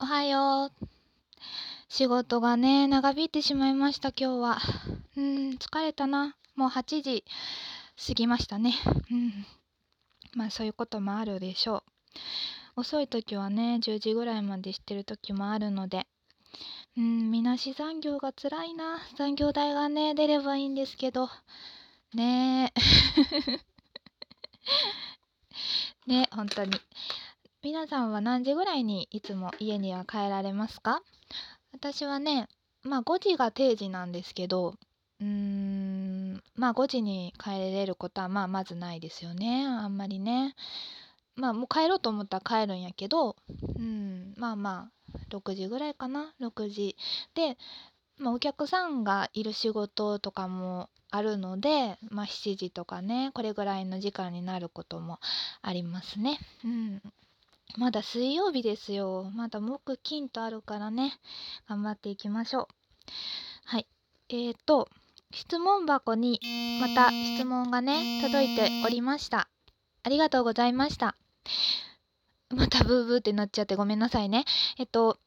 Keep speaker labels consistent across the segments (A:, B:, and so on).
A: おはよう。仕事がね、長引いてしまいました、今日は。うん、疲れたな。もう8時過ぎましたね。うん。まあそういうこともあるでしょう。遅い時はね、10時ぐらいまでしてる時もあるので。うん、みなし残業が辛いな。残業代がね、出ればいいんですけど。ねえ。ね、本当に。皆さんは何時ぐらいにいつも家には帰られますか？私はね、まあ5時が定時なんですけど、うーん、まあ5時に帰れることはまあまずないですよね。あんまりね。まあもう帰ろうと思ったら帰るんやけど、うん、まあまあ6時ぐらいかな、6時。で、まあ、お客さんがいる仕事とかもあるので、まあ、7時とかねこれぐらいの時間になることもありますね。うん、まだ水曜日ですよ。まだ木金とあるからね。頑張っていきましょう。はい。えーと、質問箱にまた質問がね、届いておりました。ありがとうございました。またブーブーってなっちゃってごめんなさいね。えっと、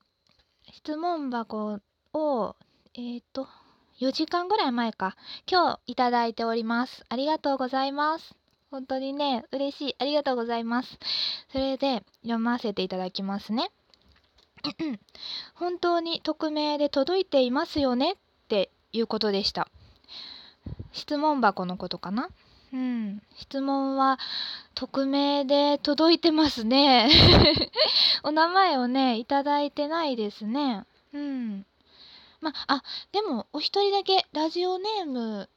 A: 質問箱を、えーと、4時間ぐらい前か、今日いただいております。ありがとうございます。本当にね、嬉しい。ありがとうございます。それで、読ませていただきますね。本当に匿名で届いていますよねっていうことでした。質問箱のことかな？うん。質問は匿名で届いてますね。お名前をね、いただいてないですね。うん。まあ、でも、お一人だけラジオネーム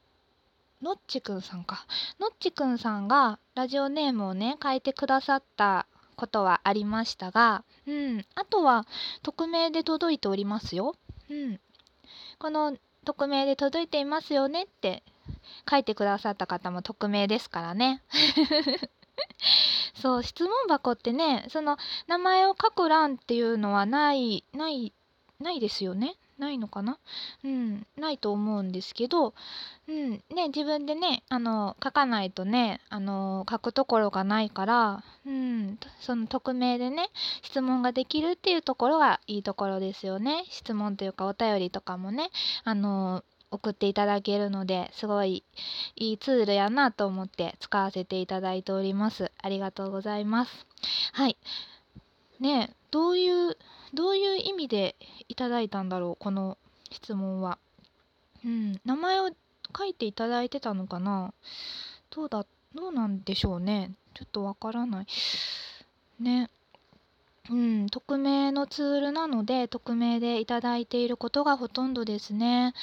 A: のっちくんさんか。のっちくんさんがラジオネームをね、変えてくださったことはありましたが、うん。あとは、匿名で届いておりますよ。うん。この、匿名で届いていますよねって書いてくださった方も匿名ですからね。そう、質問箱ってね、その、名前を書く欄っていうのはない、ない、ないですよね。ないのかな？うん、ないと思うんですけど、うん、ね、自分でね、あの、書かないとね、あの、書くところがないから、うん、その匿名でね、質問ができるっていうところがいいところですよね。質問というかお便りとかもね、あの、送っていただけるのですごいいいツールやなと思って使わせていただいております。ありがとうございます。はい。ねどういうどういう意味でいただいたんだろうこの質問は。うん、名前を書いていただいてたのかなどうだ、どうなんでしょうね。ちょっとわからない。ね。うん、匿名のツールなので、匿名でいただいていることがほとんどですね。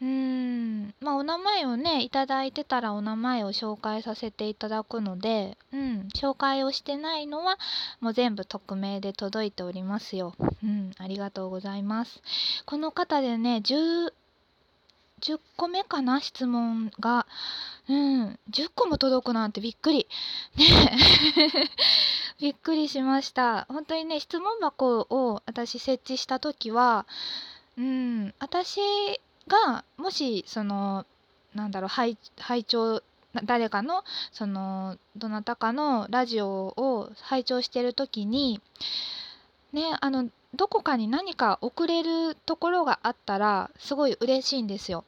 A: うん、まあ、お名前をね、いただいてたらお名前を紹介させていただくので、うん、紹介をしてないのは、もう全部匿名で届いておりますよ。うん、ありがとうございます。この方でね、10、10個目かな、質問が。うん、10個も届くなんてびっくり。ねびっくりしました。本当にね、質問箱を私設置した時は、うん、私がもし、その、なんだろう、拝聴誰かのそのどなたかのラジオを拝聴してる時にねあのどこかに何か送れるところがあったらすごい嬉しいんですよ。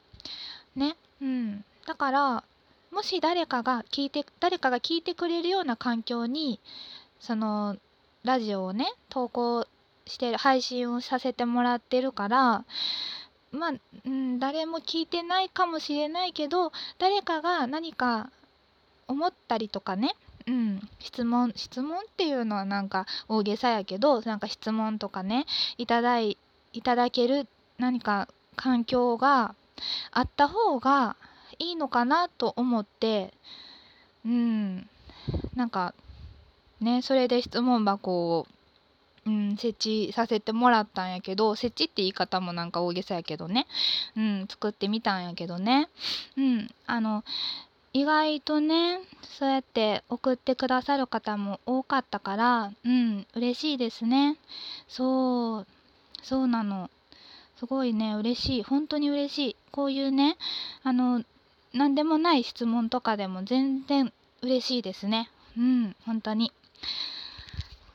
A: ね、うん、だからもし誰かが聞いて誰かが聞いてくれるような環境にそのラジオをね投稿してる配信をさせてもらってるからまあ、うん、誰も聞いてないかもしれないけど誰かが何か思ったりとかね、うん、質問質問っていうのはなんか大げさやけどなんか質問とかねいただいいただける何か環境があった方がいいのかなと思ってうんなんかねそれで質問箱を、うん、設置させてもらったんやけど設置って言い方もなんか大げさやけどね、うん、作ってみたんやけどね、うん、あの意外とねそうやって送ってくださる方も多かったからうん嬉しいですね。そうそうなの。すごいね嬉しい。本当に嬉しい。こういうねあの何でもない質問とかでも全然嬉しいですね。うん本当に。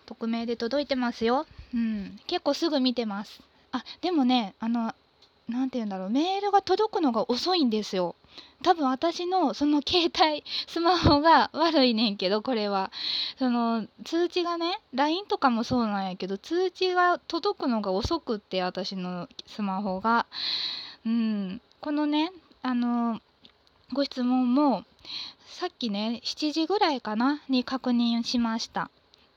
A: 匿名で届いてますよ。うん。結構すぐ見てます。あでもねあの何て言うんだろう。メールが届くのが遅いんですよ。多分私のその携帯 スマホが悪いねんけどこれは。その通知がね LINE とかもそうなんやけど通知が届くのが遅くって私のスマホが。うん。このねあのご質問もさっきね7時ぐらいかなに確認しました。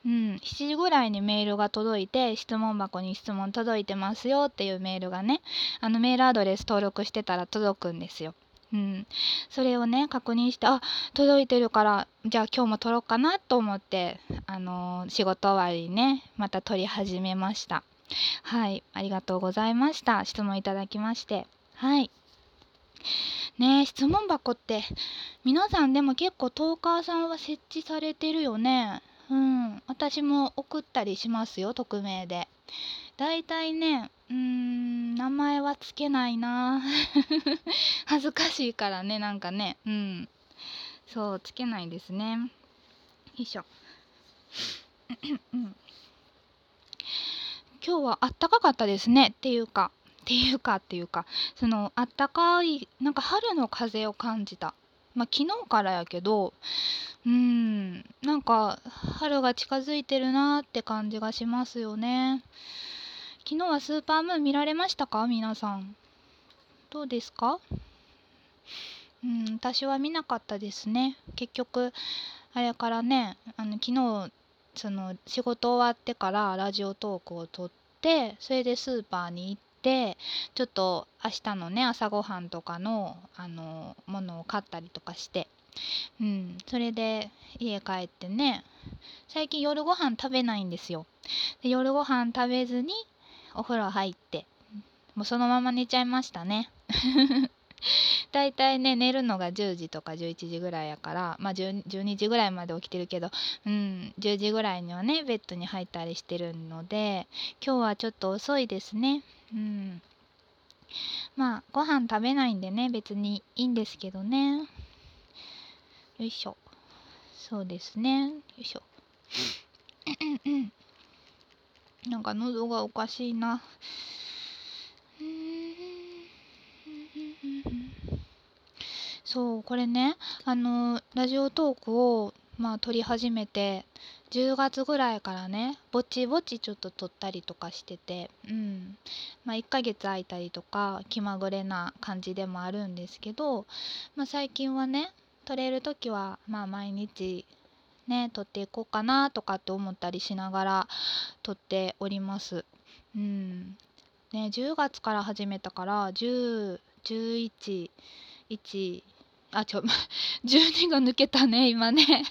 A: うん、7時ぐらいにメールが届いて質問箱に質問届いてますよっていうメールがねあのメールアドレス登録してたら届くんですよ。うん、それをね確認してあ届いてるからじゃあ今日も撮ろうかなと思って、あのー、仕事終わりにねまた撮り始めました。はいありがとうございました。質問いただきまして。はい。ね質問箱って皆さんでも結構トーカーさんは設置されてるよね。うん。私も送ったりしますよ匿名で。だいたいねうーん名前はつけないな。恥ずかしいからねなんかね。うん。そうつけないですね。よいしょ。今日はあったかかったですね。っていうかっていうかっていうかそのあったかいなんか春の風を感じた。まあ昨日からやけどうんなんか春が近づいてるなって感じがしますよね。昨日はスーパームーン見られましたか？皆さん。どうですか？うん私は見なかったですね。結局あれからねあの昨日その仕事終わってからラジオトークを撮ってそれでスーパーに行ってちょっと明日のね朝ごはんとかのあのものを買ったりとかして。うん、それで家帰ってね最近夜ご飯食べないんですよ。で夜ご飯食べずにお風呂入ってもうそのまま寝ちゃいましたね。だいたいね寝るのが10時とか11時ぐらいやからまあ12時ぐらいまで起きてるけどうん10時ぐらいにはねベッドに入ったりしてるので今日はちょっと遅いですね。うん。まあご飯食べないんでね別にいいんですけどね。よいしょ。そうですね。よいしょ。うん。うん。なんか喉がおかしいな。そうこれねあのラジオトークをまあ撮り始めて10月ぐらいからねぼちぼちちょっと撮ったりとかしててうんまあ1ヶ月空いたりとか気まぐれな感じでもあるんですけど、まあ、最近はね撮れる時はまあ毎日ね撮っていこうかなとかって思ったりしながら撮っております。うんね、10月から始めたから10、11、1あちょ 12が抜けたね今ね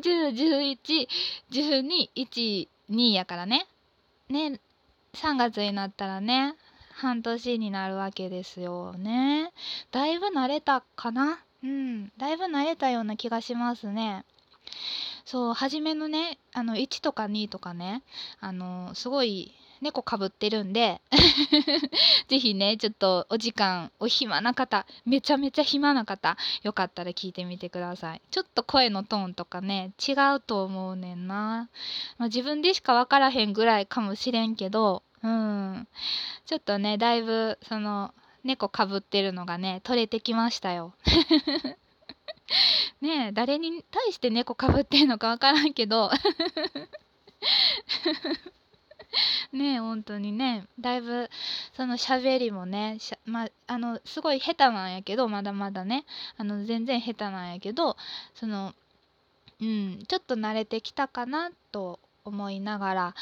A: 10111212やからねね3月になったらね半年になるわけですよね。だいぶ慣れたかな？うん、だいぶ慣れたような気がしますね。そう、初めのね、あの、1とか2とかね、あの、すごい猫かぶってるんで ぜひね、ちょっとお時間、お暇な方、めちゃめちゃ暇な方、よかったら聞いてみてください。ちょっと声のトーンとかね、違うと思うねんな。まあ、自分でしか分からへんぐらいかもしれんけど、うん。ちょっとね、だいぶ、その、猫かぶってるのがね、取れてきましたよ。ねえ、誰に対して猫かぶってんのかわからんけど。ね、本当にね、だいぶ、その喋りもね、ま、あの、すごい下手なんやけど、まだまだね、あの、全然下手なんやけど、その、うん、ちょっと慣れてきたかなと思いながら、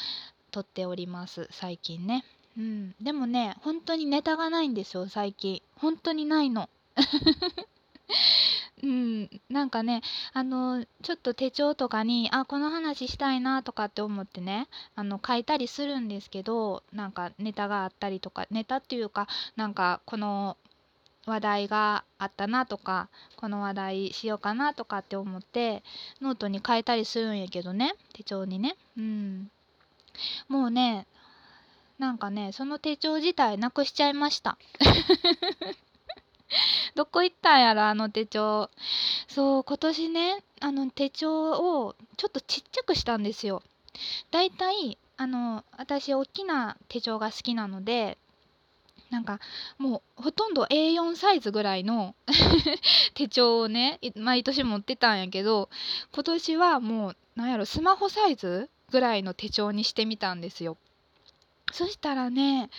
A: 撮っております最近ね。うんでもね本当にネタがないんですよ最近。本当にないの。うんなんかねあのちょっと手帳とかにあこの話したいなとかって思ってねあの書いたりするんですけどなんかネタがあったりとかネタっていうかなんかこの話題があったなとかこの話題しようかなとかって思ってノートに書いたりするんやけどね手帳にね。うん。もうねなんかねその手帳自体なくしちゃいました。どこ行ったんやろあの手帳。そう今年ねあの手帳をちょっとちっちゃくしたんですよ。だいたいあの私大きな手帳が好きなのでなんかもうほとんど A4 サイズぐらいの 手帳をね毎年持ってたんやけど今年はもうなんやろスマホサイズぐらいの手帳にしてみたんですよ。そしたらね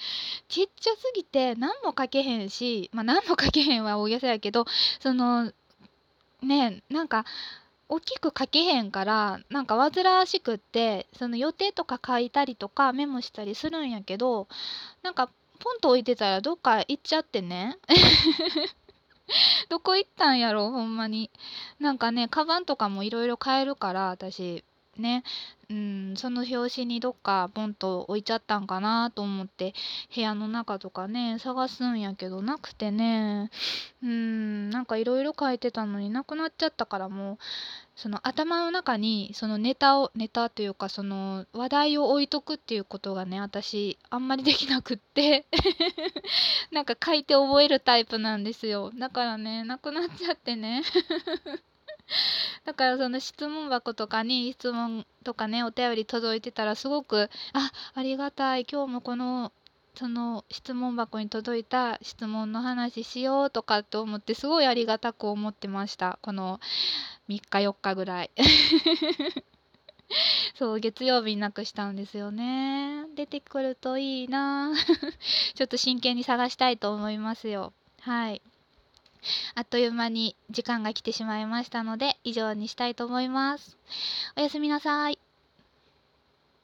A: ちっちゃすぎて何も書けへんしまあ何も書けへんは大げさやけどそのねなんか大きく書けへんからなんか煩わしくってその予定とか書いたりとかメモしたりするんやけどなんかポンと置いてたらどっか行っちゃってね。どこ行ったんやろほんまに。なんかねカバンとかもいろいろ買えるから私。ね。うんその表紙にどっかポンと置いちゃったんかなと思って部屋の中とかね探すんやけどなくてね。うんなんかいろいろ書いてたのになくなっちゃったからもうその頭の中にそのネタをネタというかその話題を置いとくっていうことがね私あんまりできなくって。なんか書いて覚えるタイプなんですよ。だからねなくなっちゃってね。だからその質問箱とかに質問とかねお便り届いてたらすごくあありがたい今日もこのその質問箱に届いた質問の話しようとかって思ってすごいありがたく思ってましたこの3日4日ぐらい。そう月曜日になくしたんですよね。出てくるといいな。ちょっと真剣に探したいと思いますよ。はい。あっという間に時間が来てしまいましたので以上にしたいと思います。おやすみなさい。